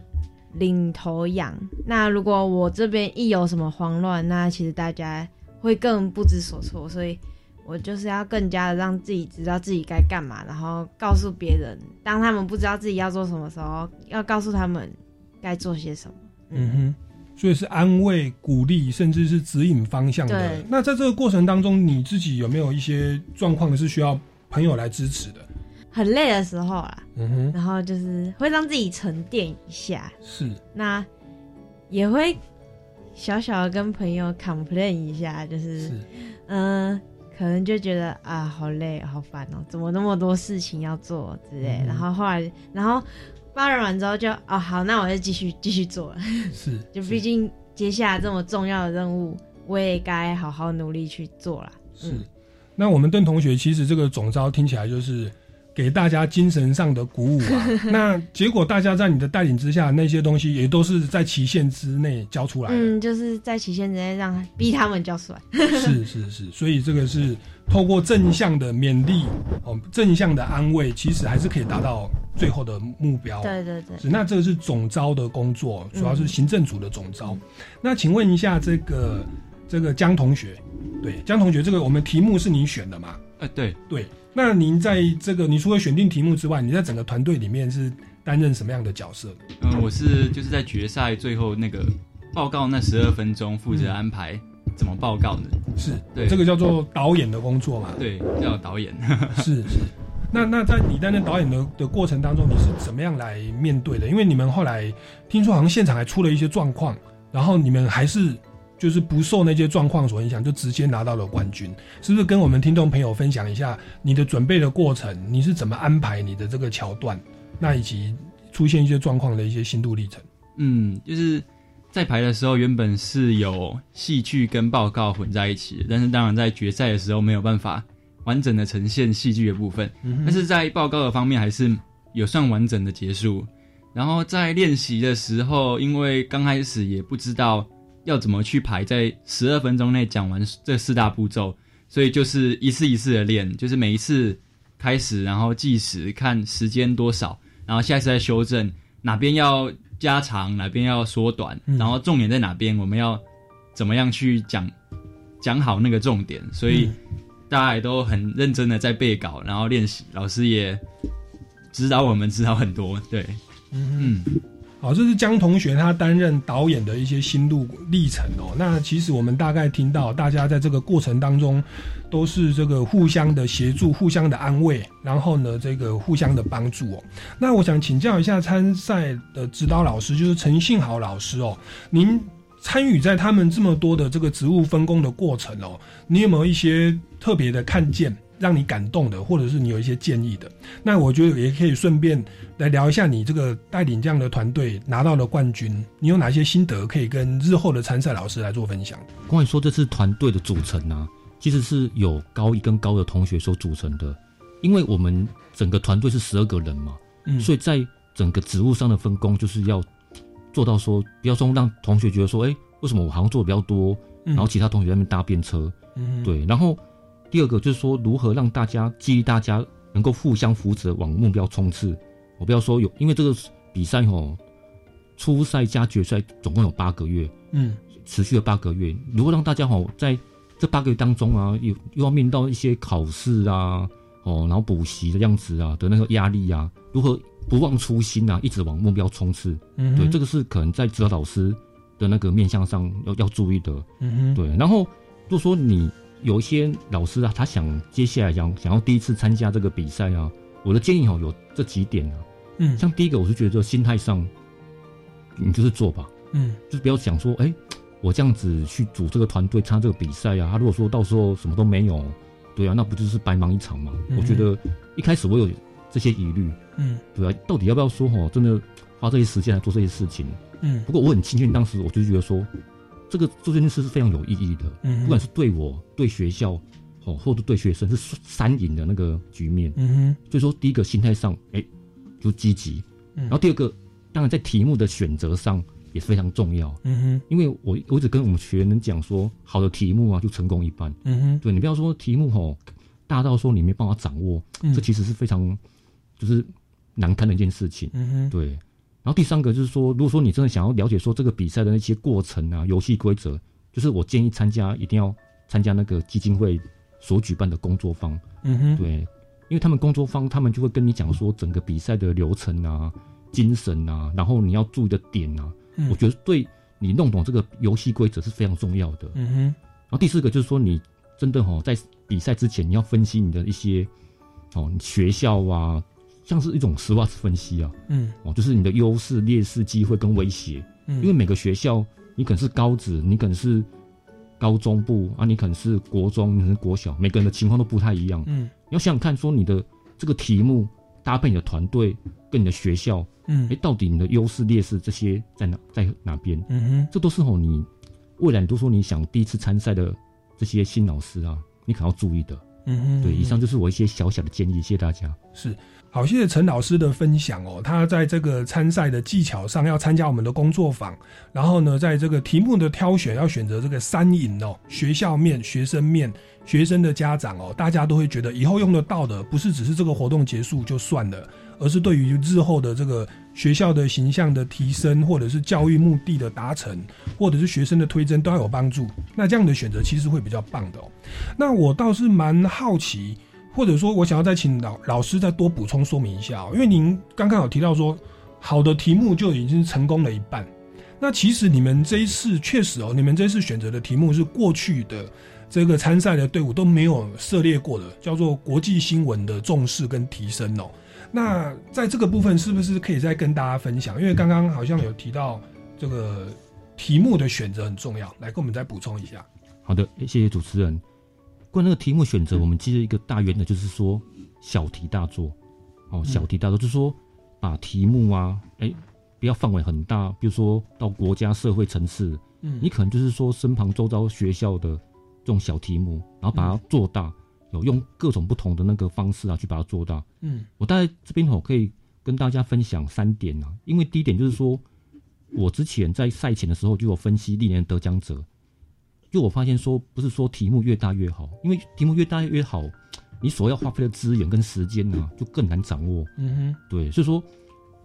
领头羊。那如果我这边一有什么慌乱，那其实大家会更不知所措。所以我就是要更加的让自己知道自己该干嘛，然后告诉别人，当他们不知道自己要做什么时候，要告诉他们该做些什么。嗯哼，所以是安慰、鼓励，甚至是指引方向的。那在这个过程当中，你自己有没有一些状况是需要朋友来支持的？很累的时候啊，嗯哼，然后就是会让自己沉淀一下。是，那也会小小的跟朋友 complain 一下，就是，嗯，可能就觉得啊，好累，好烦哦，怎么那么多事情要做之类。然后后来，然后。发人完之后就哦好，那我就继续继续做了。是，就毕竟接下来这么重要的任务，我也该好好努力去做了。是，那我们邓同学其实这个总招听起来就是给大家精神上的鼓舞啊。那结果大家在你的带领之下，那些东西也都是在期限之内交出来。嗯，就是在期限之内让逼他们交出来。是是是，所以这个是透过正向的勉励哦，正向的安慰，其实还是可以达到。最后的目标，对对对，那这个是总招的工作，主要是行政组的总招。那请问一下，这个这个江同学，对江同学，这个我们题目是你选的吗？呃，对对。那您在这个，你除了选定题目之外，你在整个团队里面是担任什么样的角色？嗯，我是就是在决赛最后那个报告那十二分钟，负责安排怎么报告呢。是对，这个叫做导演的工作嘛？对，叫导演。是是。那那在你担任导演的的过程当中，你是怎么样来面对的？因为你们后来听说好像现场还出了一些状况，然后你们还是就是不受那些状况所影响，就直接拿到了冠军。是不是跟我们听众朋友分享一下你的准备的过程？你是怎么安排你的这个桥段？那以及出现一些状况的一些心路历程？嗯，就是在排的时候原本是有戏剧跟报告混在一起，但是当然在决赛的时候没有办法。完整的呈现戏剧的部分，但是在报告的方面还是有算完整的结束。然后在练习的时候，因为刚开始也不知道要怎么去排，在十二分钟内讲完这四大步骤，所以就是一次一次的练，就是每一次开始，然后计时看时间多少，然后下一次再修正哪边要加长，哪边要缩短，然后重点在哪边，我们要怎么样去讲讲好那个重点，所以。大家也都很认真的在背稿，然后练习，老师也指导我们指导很多。对，嗯嗯，好，这是江同学他担任导演的一些心路历程哦。那其实我们大概听到，大家在这个过程当中都是这个互相的协助、互相的安慰，然后呢，这个互相的帮助哦。那我想请教一下参赛的指导老师，就是陈信豪老师哦，您。参与在他们这么多的这个职务分工的过程哦，你有没有一些特别的看见，让你感动的，或者是你有一些建议的？那我觉得也可以顺便来聊一下你这个带领这样的团队拿到了冠军，你有哪些心得可以跟日后的参赛老师来做分享？关于说这次团队的组成呢，其实是有高一跟高的同学所组成的，因为我们整个团队是十二个人嘛，嗯，所以在整个职务上的分工就是要。做到说，不要说让同学觉得说，哎，为什么我好像做的比较多，然后其他同学在那边搭便车，嗯对。然后第二个就是说，如何让大家激励大家能够互相扶持往目标冲刺。我不要说有，因为这个比赛哦，初赛加决赛总共有八个月，嗯，持续了八个月。如果让大家哦，在这八个月当中啊，又又要面到一些考试啊，哦，然后补习的样子啊的那个压力啊，如何？不忘初心啊，一直往目标冲刺。嗯，对，这个是可能在指导老师的那个面向上要要注意的。嗯哼，对。然后，如果说你有一些老师啊，他想接下来想想要第一次参加这个比赛啊，我的建议哦有这几点啊。嗯，像第一个，我是觉得心态上，你就是做吧。嗯，就是不要想说，哎，我这样子去组这个团队参加这个比赛啊，他如果说到时候什么都没有，对啊，那不就是白忙一场吗？我觉得一开始我有。这些疑虑，嗯，对啊，到底要不要说哦？真的花这些时间来做这些事情，嗯。不过我很庆幸，当时我就觉得说，这个做这件事是非常有意义的，嗯。不管是对我、对学校，哦，或者对学生，是三赢的那个局面，嗯哼。所以说，第一个心态上，哎，就积极。嗯然后第二个，当然在题目的选择上也非常重要，嗯哼。因为我我一直跟我们学员讲说，好的题目啊，就成功一半，嗯哼。对你不要说题目哦，大到说你没办法掌握，这其实是非常。就是难堪的一件事情，嗯哼对。然然后第三个就是说，如果说你真的想要了解说这个比赛的那些过程啊、游戏规则，就是我建议参加一定要参加那个基金会所举办的工作坊。嗯哼，对，因为他们工作坊，他们就会跟你讲说整个比赛的流程啊、精神啊，然后你要注意的点啊，我觉得对你弄懂这个游戏规则是非常重要的。嗯哼，然后第四个就是说，你真的哦，在比赛之前你要分析你的一些哦学校啊。像是一种实话分析啊，嗯，哦，就是你的优势、劣势、机会跟威胁，嗯，因为每个学校，你可能是高职，你可能是高中部啊，你可能是国中，你可能是国小，每个人的情况都不太一样，嗯，你要想想看，说你的这个题目搭配你的团队跟你的学校，嗯，哎，到底你的优势、劣势这些在哪在哪边？嗯哼，这都是哦，你未来都说你想第一次参赛的这些新老师啊，你可能要注意的，嗯哼，对，以上就是我一些小小的建议，谢谢大家，是。好，谢谢陈老师的分享哦。他在这个参赛的技巧上要参加我们的工作坊，然后呢，在这个题目的挑选要选择这个三赢哦，学校面、学生面、学生的家长哦，大家都会觉得以后用得到的，不是只是这个活动结束就算了，而是对于日后的这个学校的形象的提升，或者是教育目的的达成，或者是学生的推甄都要有帮助。那这样的选择其实会比较棒的哦。那我倒是蛮好奇。或者说，我想要再请老老师再多补充说明一下哦，因为您刚刚有提到说，好的题目就已经成功了一半。那其实你们这一次确实哦，你们这次选择的题目是过去的这个参赛的队伍都没有涉猎过的，叫做国际新闻的重视跟提升哦。那在这个部分是不是可以再跟大家分享？因为刚刚好像有提到这个题目的选择很重要，来跟我们再补充一下。好的，谢谢主持人。关那个题目选择，我们记得一个大原则，就是说小题大做。哦，小题大做，就是说把题目啊，哎，不要范围很大，比如说到国家、社会层次，嗯，你可能就是说身旁周遭学校的这种小题目，然后把它做大，有用各种不同的那个方式啊，去把它做大。嗯，我大概这边哦，可以跟大家分享三点啊，因为第一点就是说，我之前在赛前的时候就有分析历年得奖者。就我发现说，不是说题目越大越好，因为题目越大越好，你所要花费的资源跟时间呢，就更难掌握。嗯哼，对，所以说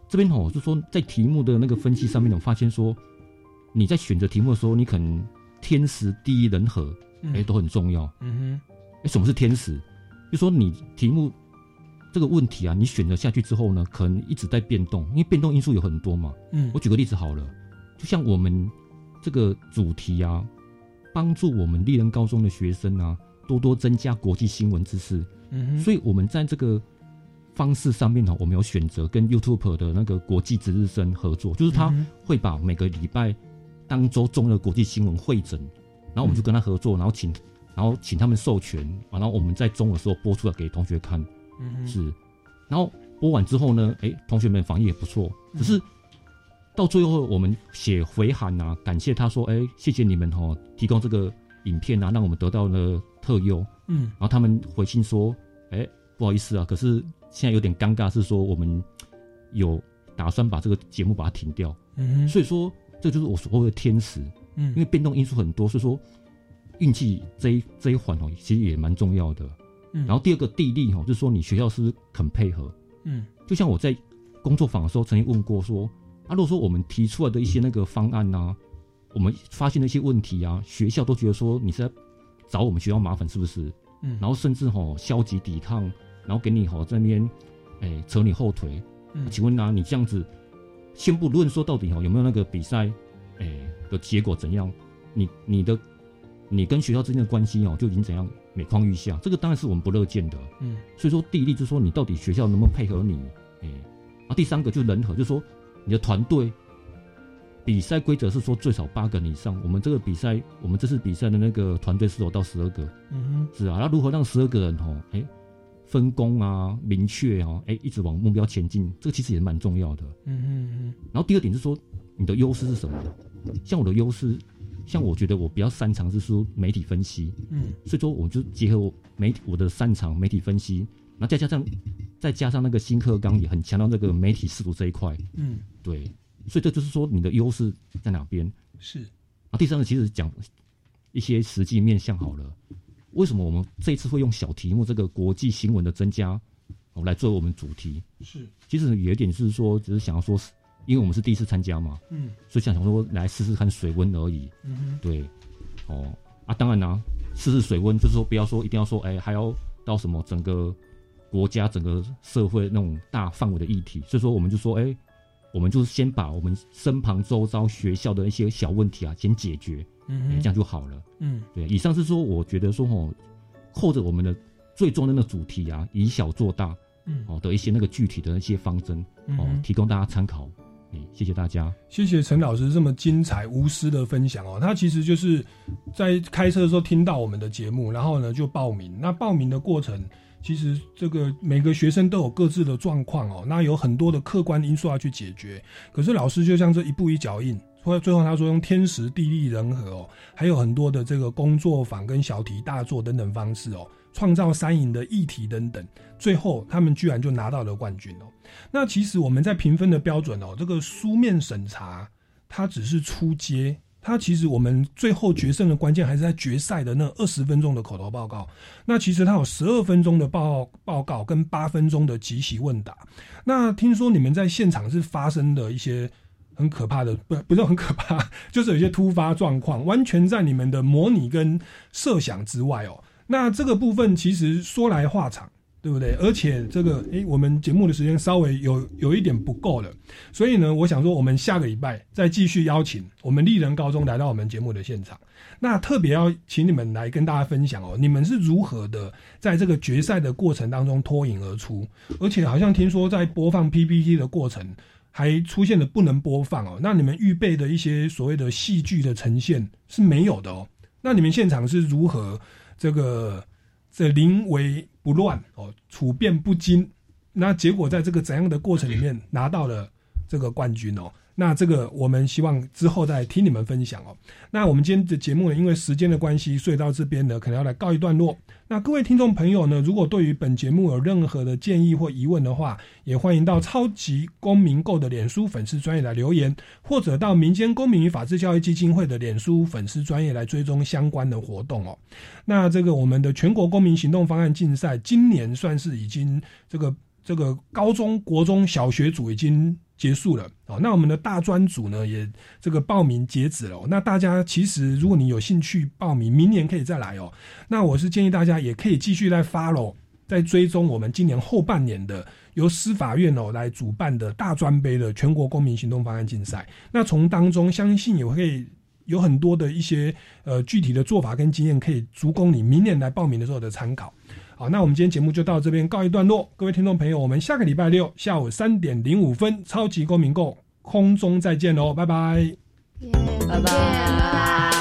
这边哦，就说在题目的那个分析上面，我发现说，你在选择题目的时候，你可能天时地利人和，哎，都很重要。嗯哼，哎，什么是天时？就说你题目这个问题啊，你选择下去之后呢，可能一直在变动，因为变动因素有很多嘛。嗯，我举个例子好了，就像我们这个主题啊。帮助我们丽人高中的学生啊，多多增加国际新闻知识。嗯所以我们在这个方式上面呢，我们有选择跟 YouTube 的那个国际值日生合作，就是他会把每个礼拜当周中的国际新闻会诊，然后我们就跟他合作，然后请，然后请他们授权，然后我们在中的时候播出来给同学看。嗯是，然后播完之后呢，哎，同学们反应也不错，只是。到最后，我们写回函啊，感谢他说：“哎，谢谢你们哦，提供这个影片啊，让我们得到了特优。”嗯，然后他们回信说：“哎，不好意思啊，可是现在有点尴尬，是说我们有打算把这个节目把它停掉。”嗯，所以说这就是我所谓的天时。嗯，因为变动因素很多，所以说运气这一这一环哦，其实也蛮重要的。嗯，然后第二个地利哦，就是说你学校是不是肯配合？嗯，就像我在工作坊的时候曾经问过说。啊，如果说我们提出来的一些那个方案呐，我们发现了一些问题啊，学校都觉得说你是在找我们学校麻烦，是不是？嗯，然后甚至吼消极抵抗，然后给你吼这边，哎，扯你后腿。嗯，请问啊，你这样子先不论说到底吼有没有那个比赛，哎的结果怎样？你你的你跟学校之间的关系哦就已经怎样每况愈下？这个当然是我们不乐见的。嗯，所以说第一例就是说你到底学校能不能配合你？哎，啊，第三个就是人和，就是说。你的团队比赛规则是说最少八个人以上。我们这个比赛，我们这次比赛的那个团队是有到十二个。嗯哼，是啊。那如何让十二个人哦，哎，分工啊，明确哦，哎，一直往目标前进，这个其实也蛮重要的。嗯哼嗯。然后第二点是说，你的优势是什么？像我的优势，像我觉得我比较擅长是说媒体分析。嗯。所以说，我就结合我媒体我的擅长媒体分析，然后再加上再加上那个新课纲也很强调这个媒体视图这一块。嗯。对，所以这就是说你的优势在哪边？是啊，第三个其实讲一些实际面向好了。为什么我们这一次会用小题目这个国际新闻的增加，哦来作为我们主题？是，其实有一点是说，只是想要说因为我们是第一次参加嘛，嗯，所以想想说来试试看水温而已，嗯对，哦啊，当然啦，试试水温就是说不要说一定要说，哎，还要到什么整个国家、整个社会那种大范围的议题，所以说我们就说，哎，我们就是先把我们身旁周遭学校的一些小问题啊先解决，嗯这样就好了，嗯，对。以上是说，我觉得说哦，扣着我们的最重要的那个主题啊，以小做大，嗯，哦的一些那个具体的那些方针，哦，嗯提供大家参考。谢谢大家，谢谢陈老师这么精彩无私的分享哦。他其实就是在开车的时候听到我们的节目，然后呢就报名。那报名的过程，其实这个每个学生都有各自的状况哦，那有很多的客观因素要去解决。可是老师就像这一步一脚印，所以最后他说用天时地利人和哦，还有很多的这个工作坊跟小题大做等等方式哦，创造三赢的议题等等，最后他们居然就拿到了冠军哦。那其实我们在评分的标准哦，这个书面审查它只是初阶，他其实我们最后决胜的关键还是在决赛的那二十分钟的口头报告。那其实他有十二分钟的报报告跟八分钟的即席问答。那听说你们在现场是发生的一些很可怕的，不不是很可怕，就是有些突发状况，完全在你们的模拟跟设想之外哦。那这个部分其实说来话长。对不对？而且这个，诶，我们节目的时间稍微有有一点不够了，所以呢，我想说，我们下个礼拜再继续邀请我们丽人高中来到我们节目的现场。那特别要请你们来跟大家分享哦，你们是如何的在这个决赛的过程当中脱颖而出？而且好像听说在播放 PPT 的过程还出现了不能播放哦。那你们预备的一些所谓的戏剧的呈现是没有的哦。那你们现场是如何这个？这临危不乱哦，处变不惊，那结果在这个怎样的过程里面拿到了这个冠军哦？那这个我们希望之后再听你们分享哦。那我们今天的节目呢，因为时间的关系，所以到这边呢，可能要来告一段落。那各位听众朋友呢，如果对于本节目有任何的建议或疑问的话，也欢迎到超级公民购的脸书粉丝专业来留言，或者到民间公民与法治教育基金会的脸书粉丝专业来追踪相关的活动哦。那这个我们的全国公民行动方案竞赛，今年算是已经这个这个高中国中小学组已经。结束了哦，那我们的大专组呢也这个报名截止了。那大家其实如果你有兴趣报名，明年可以再来哦。那我是建议大家也可以继续来 follow，在追踪我们今年后半年的由司法院哦来主办的大专杯的全国公民行动方案竞赛。那从当中相信也会有很多的一些呃具体的做法跟经验，可以足供你明年来报名的时候的参考。好，那我们今天节目就到这边告一段落。各位听众朋友，我们下个礼拜六下午三点零五分，超级公民购空中再见喽，拜拜，拜拜。